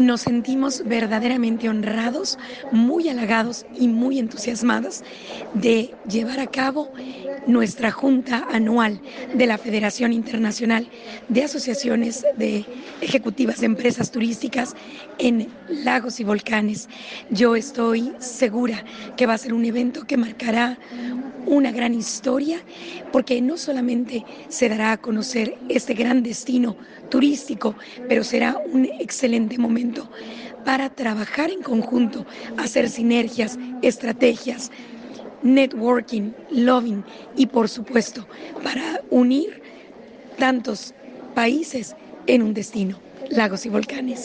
Nos sentimos verdaderamente honrados, muy halagados y muy entusiasmados de llevar a cabo nuestra junta anual de la Federación Internacional de Asociaciones de Ejecutivas de Empresas Turísticas en lagos y volcanes. Yo estoy segura que va a ser un evento que marcará una gran historia porque no solamente se dará a conocer este gran destino turístico, pero será un excelente momento para trabajar en conjunto, hacer sinergias, estrategias, networking, loving y por supuesto para unir tantos países en un destino, lagos y volcanes.